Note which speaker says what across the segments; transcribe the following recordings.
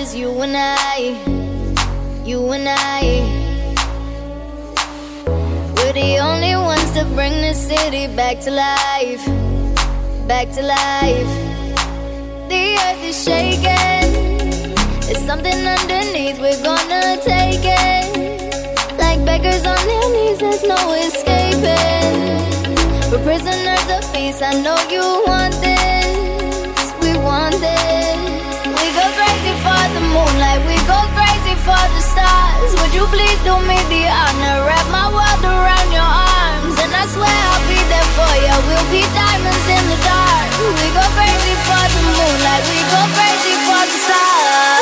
Speaker 1: You and I, you and I. We're the only ones to bring the city back to life, back to life. The earth is shaking, there's something underneath, we're gonna take it. Like beggars on their knees, there's no escaping. We're prisoners of peace, I know you want this, for the stars. Would you please do me the honor, wrap my world around your arms? And I swear I'll be there for you, we'll be diamonds in the dark. We go crazy for the moonlight, we go crazy for the stars.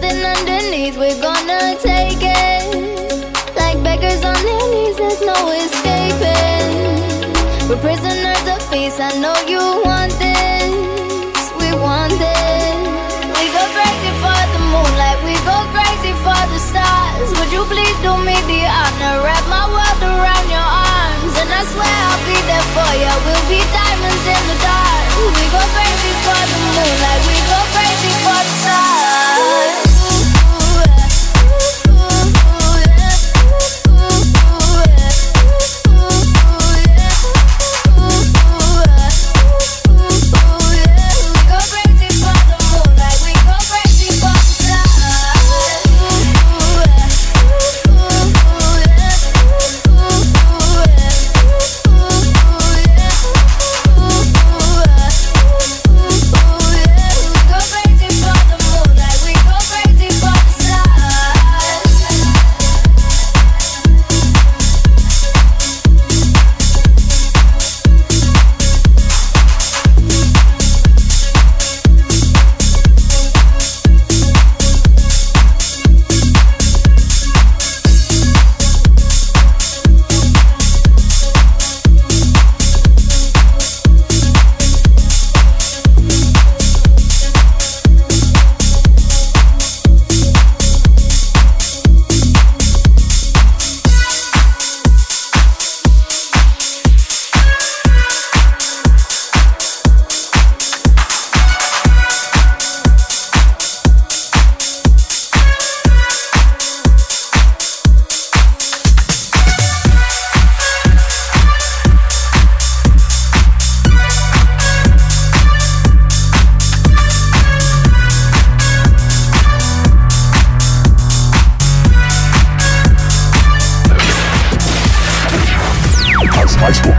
Speaker 1: Something underneath, we're gonna take it. Like beggars on their knees, there's no escaping. We're prisoners of peace, I know you want this. We want this. We go crazy for the moonlight, we go crazy for the stars. Would you please do me the honor, wrap my world around your arms? And I swear I'll be there for you, we'll be diamonds in the dark. We go crazy for the moonlight,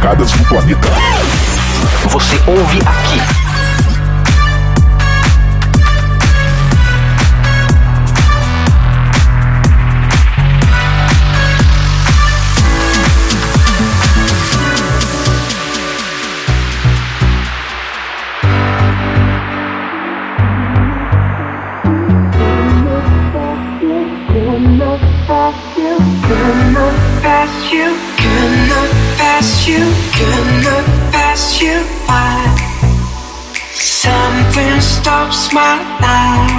Speaker 2: tocadas do planeta.
Speaker 3: Você ouve aqui.
Speaker 4: my.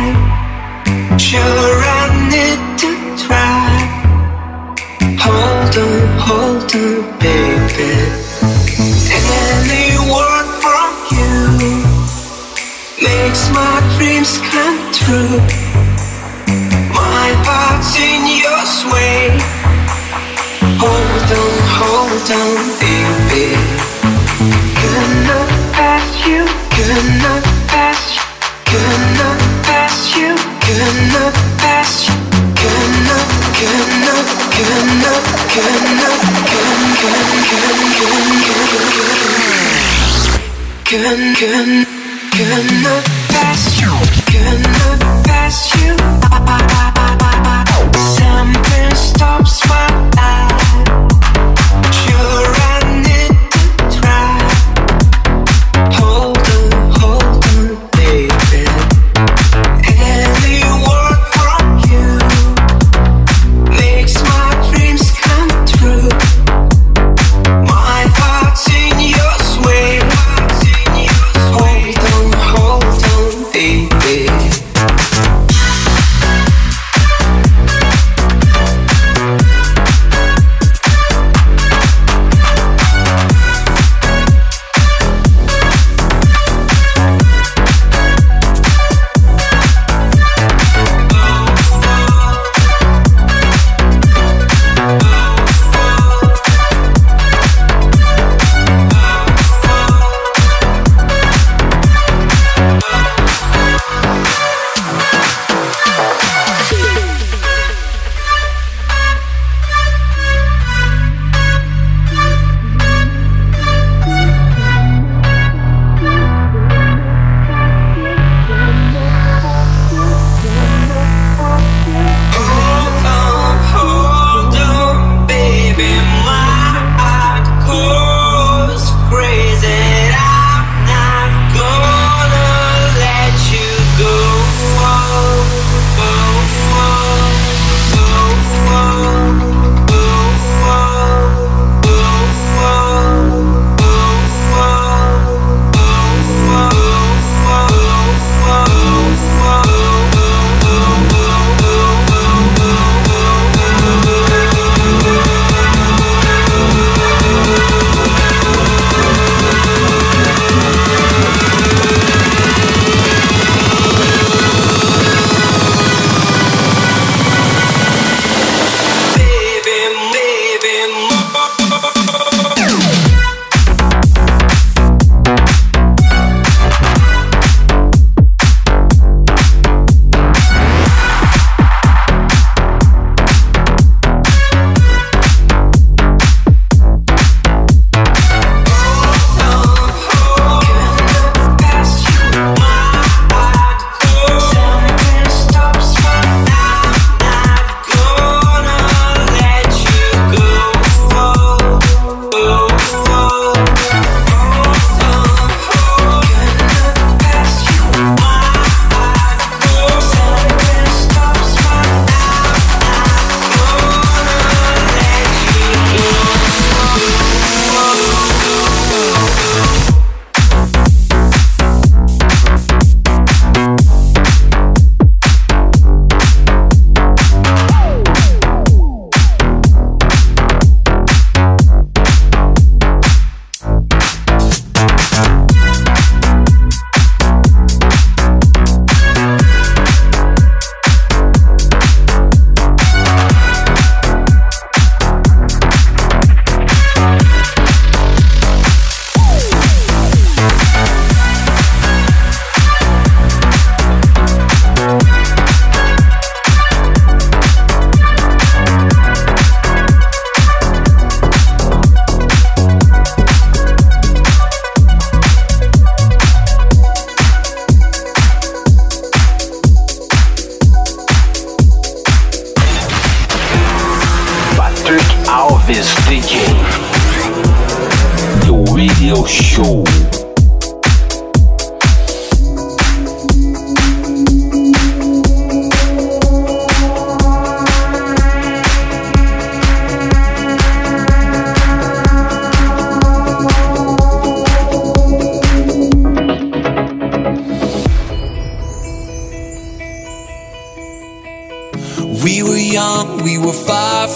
Speaker 4: Sure, I need to try. Hold on, hold on, baby. Good, good.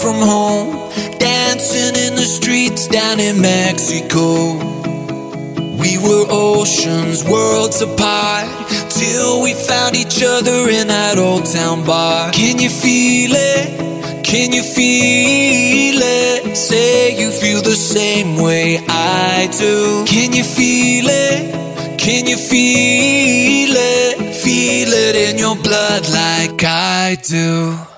Speaker 4: From
Speaker 5: home, dancing in the streets down in Mexico. We were oceans, worlds apart, till we found each other in that old town bar. Can you feel it? Can you feel it? Say you feel the same way I do. Can you feel it? Can you feel it? Feel it in your blood like I do.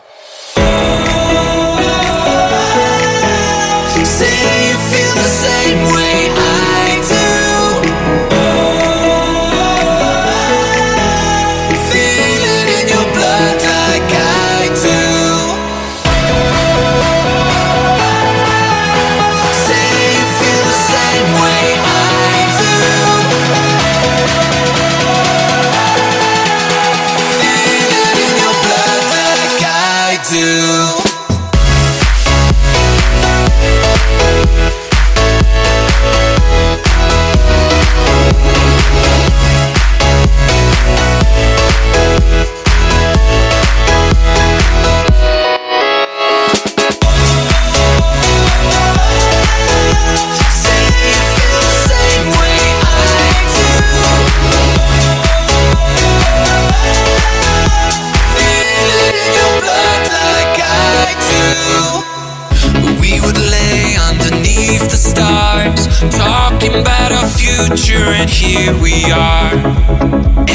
Speaker 5: Here we are.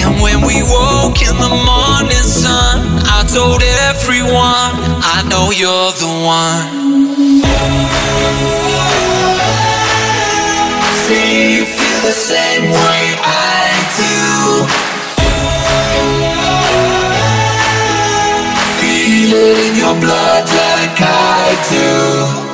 Speaker 5: And when we woke in the morning sun, I told everyone, I know you're the one. See you feel the same way I do. Feel it in your blood like I do.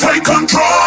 Speaker 6: take control.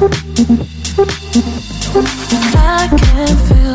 Speaker 6: I
Speaker 7: can't feel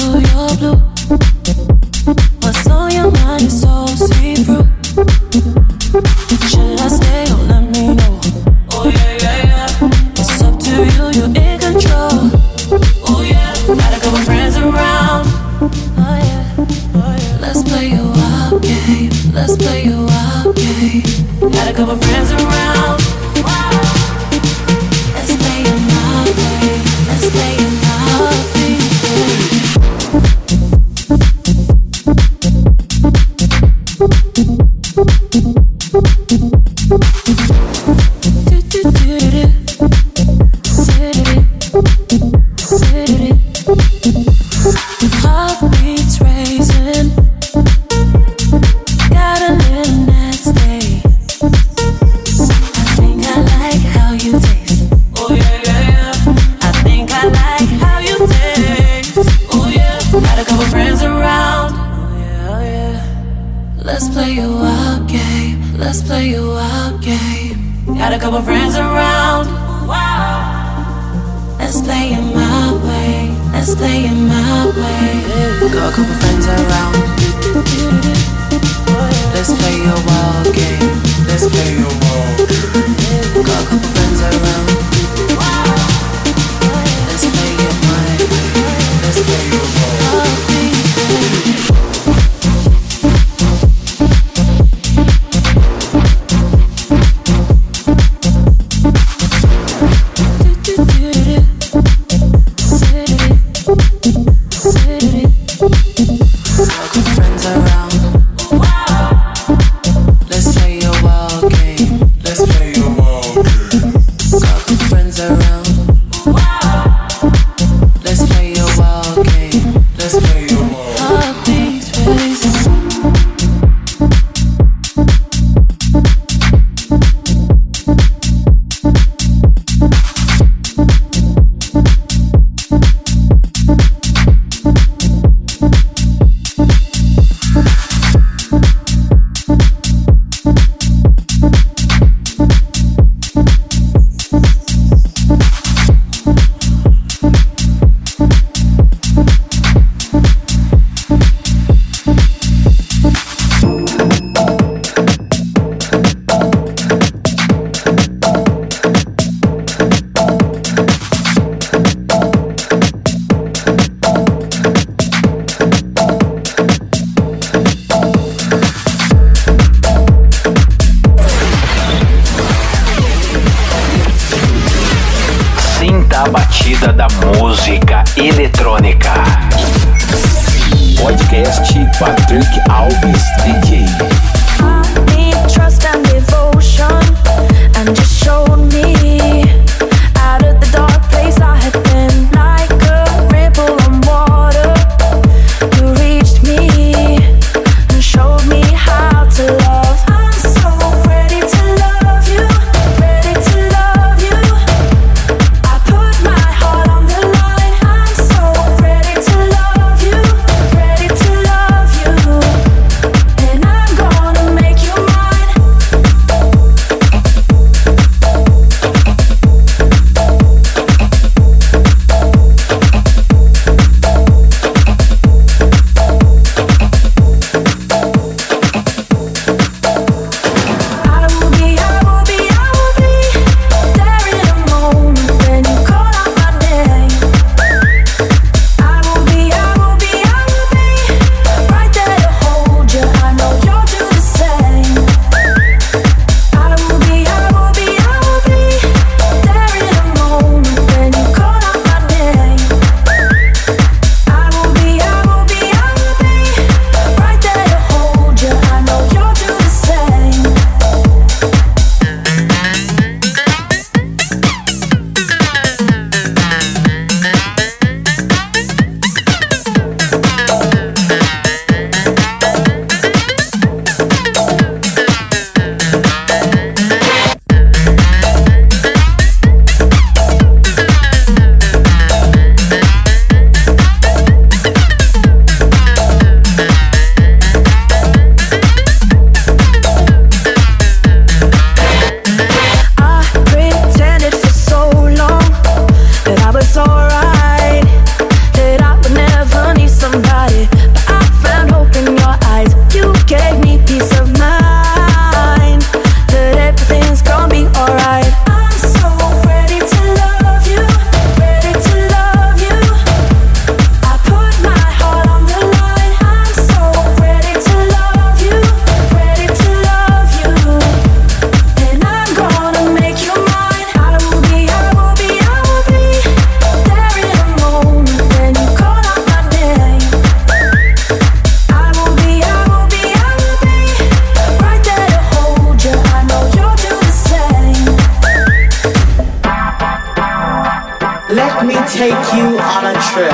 Speaker 7: take you on a trip.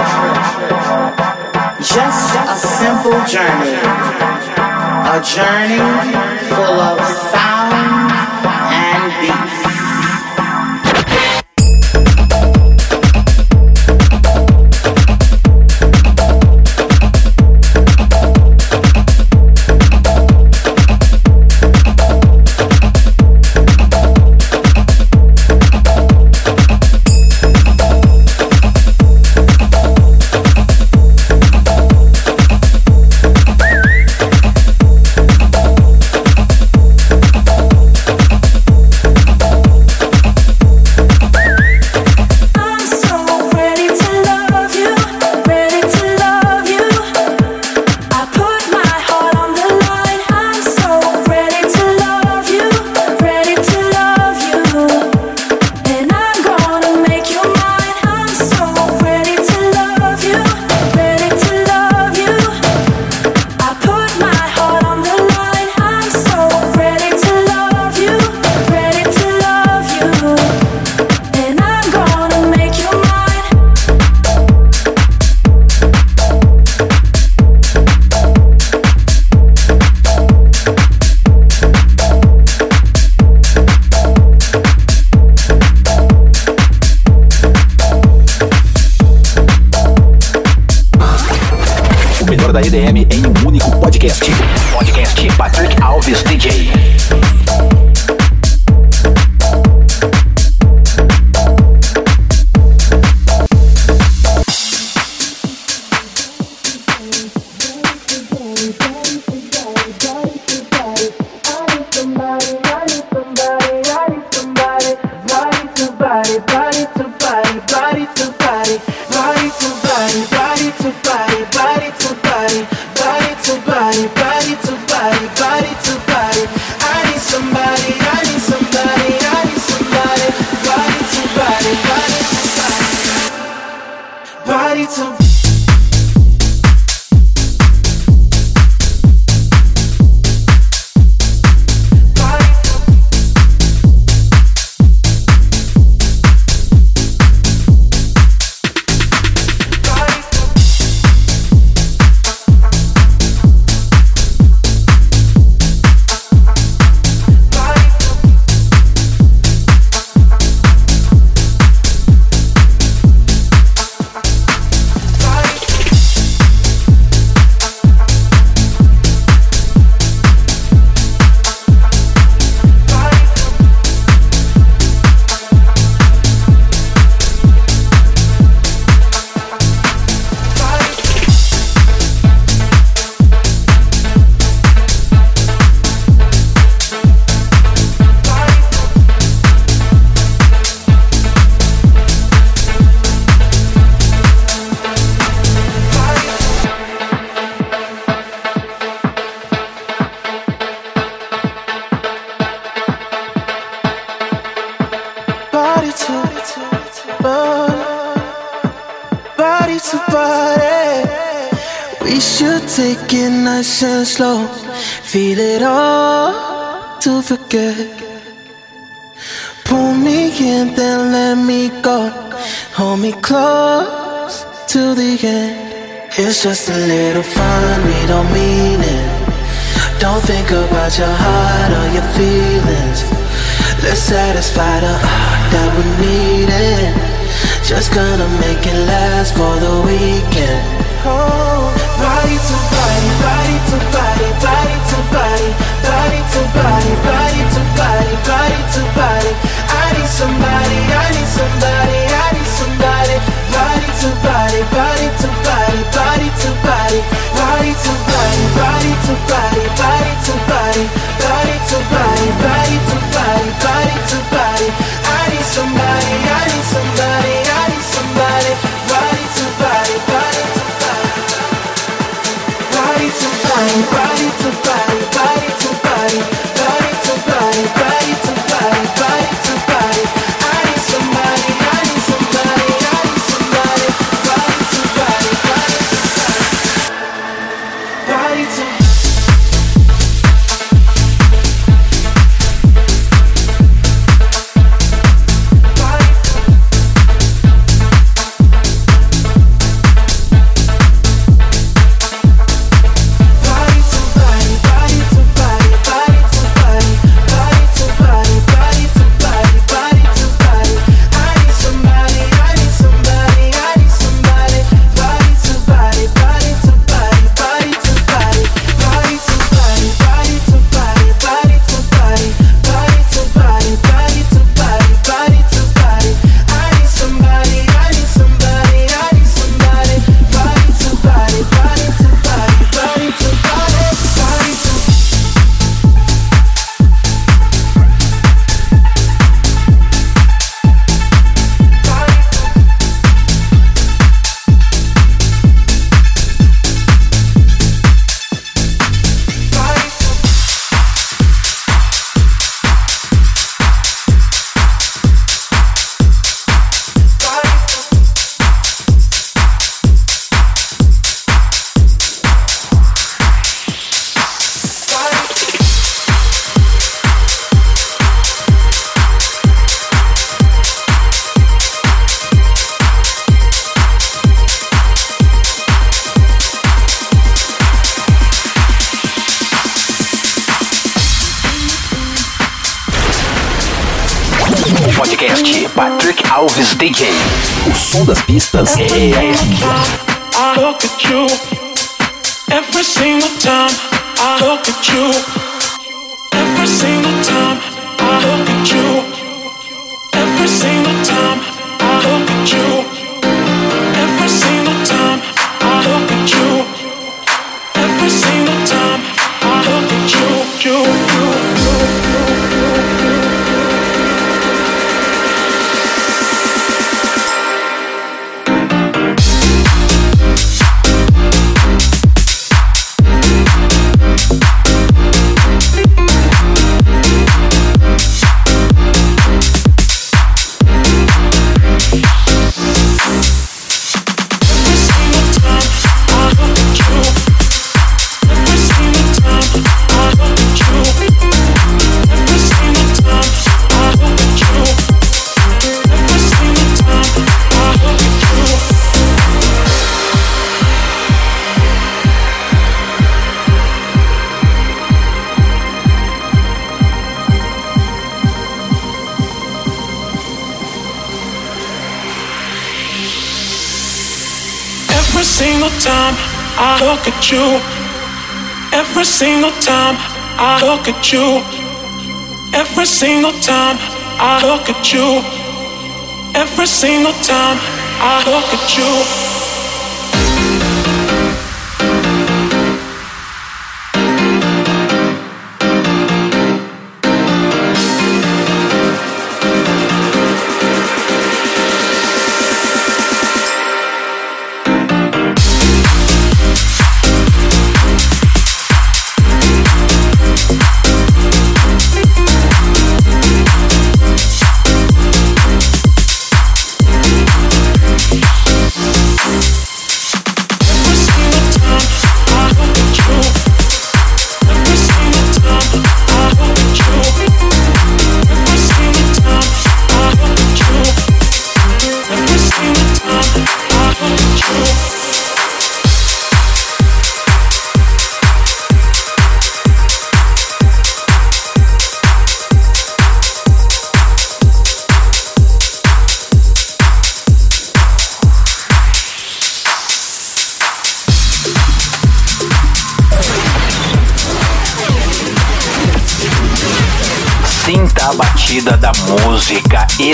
Speaker 7: Just a simple journey. A journey full of sound
Speaker 8: It's just a little fun, we don't mean it. Don't think about your heart or your feelings. Let's satisfy the heart that we need it. Just gonna make it last for the weekend. Oh, body to body, body to body, body to body, body to body, body to body, body to body. I need somebody, I need somebody, I need somebody. Body to body, body to body, body to body, body to body, body to body, body to body, body to body, body to body, body to body.
Speaker 7: Time I look at you, every single time I look at you, every single time I look at you, every single time I look at you.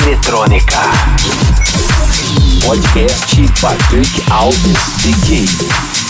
Speaker 9: Eletrônica.
Speaker 10: Podcast Patrick Alves DJ.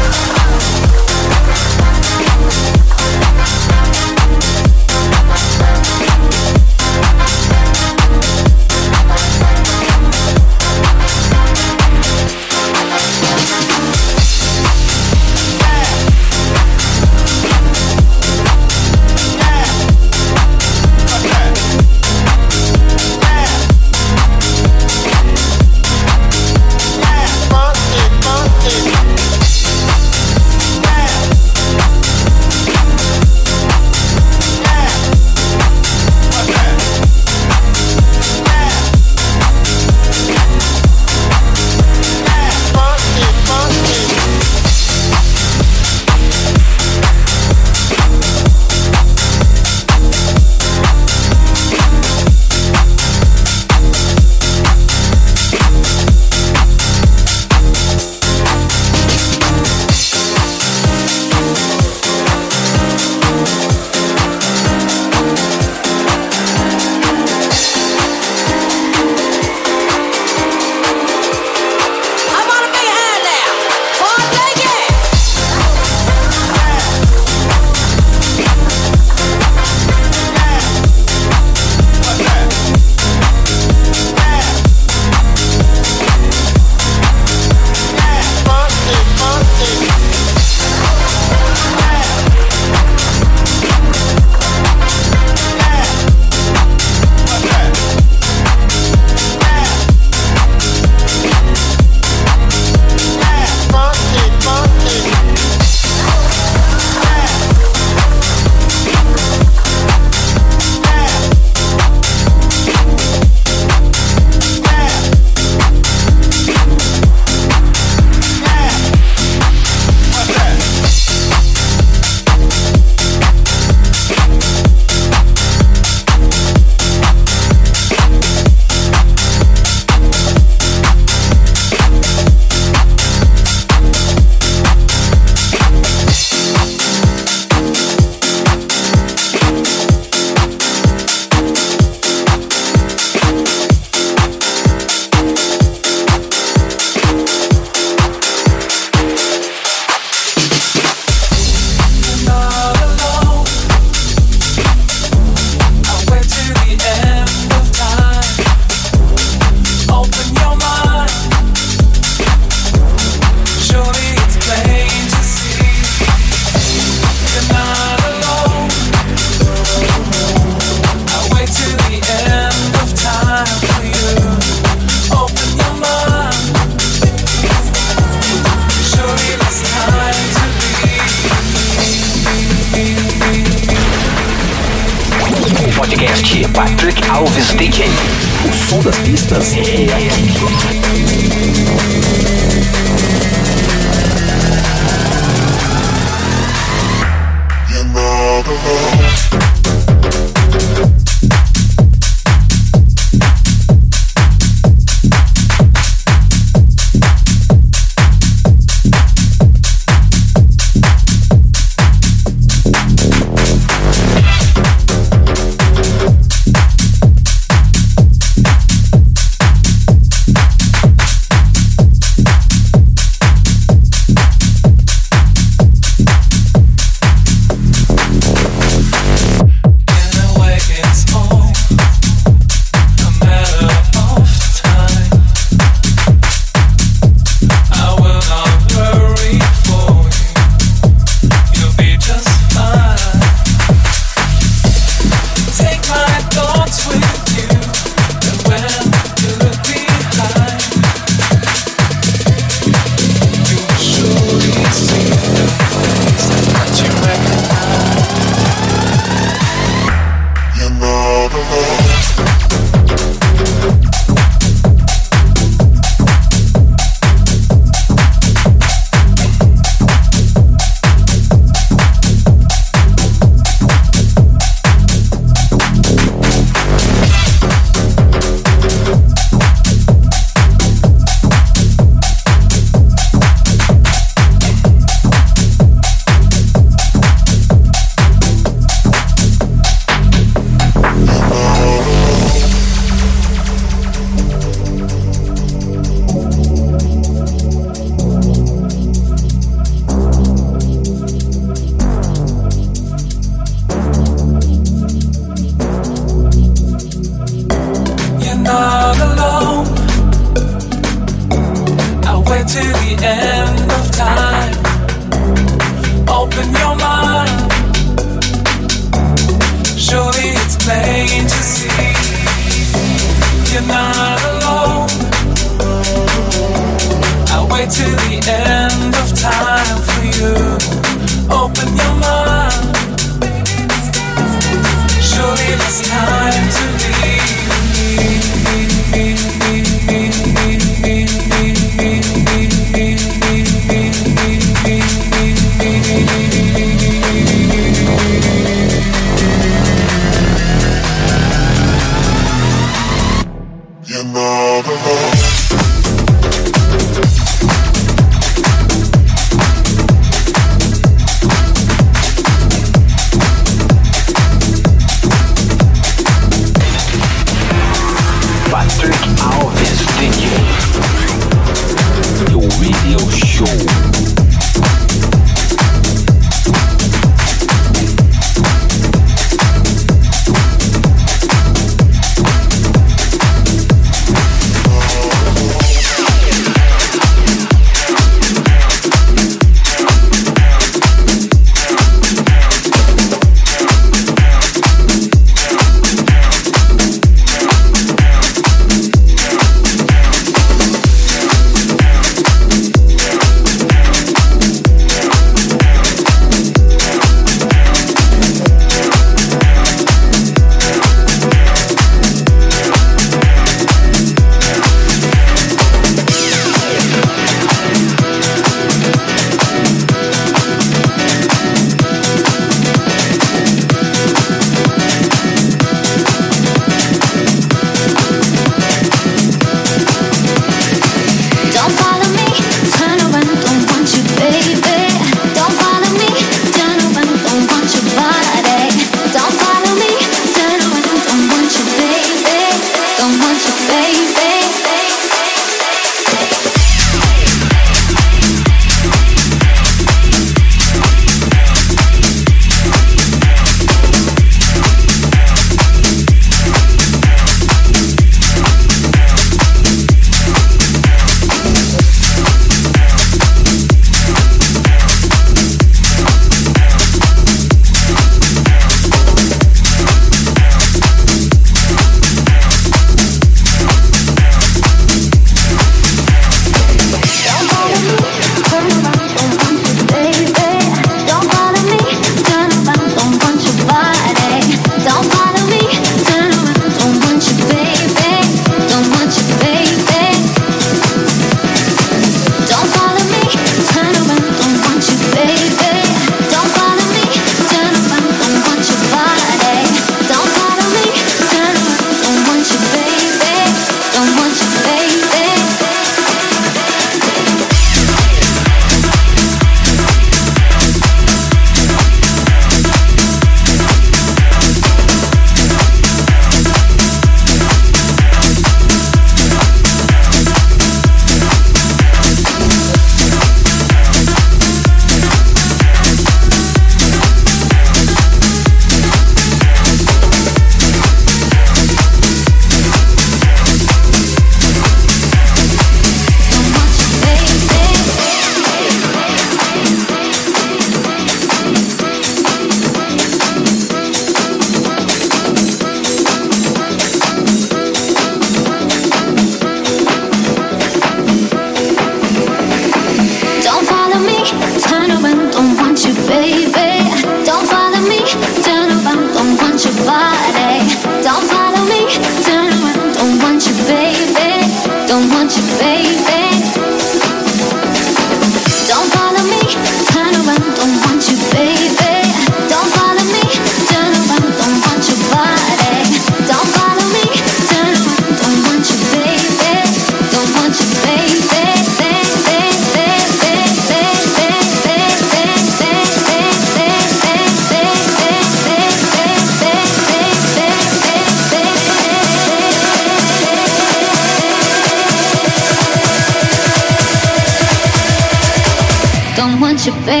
Speaker 10: should be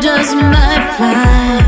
Speaker 10: just might fly.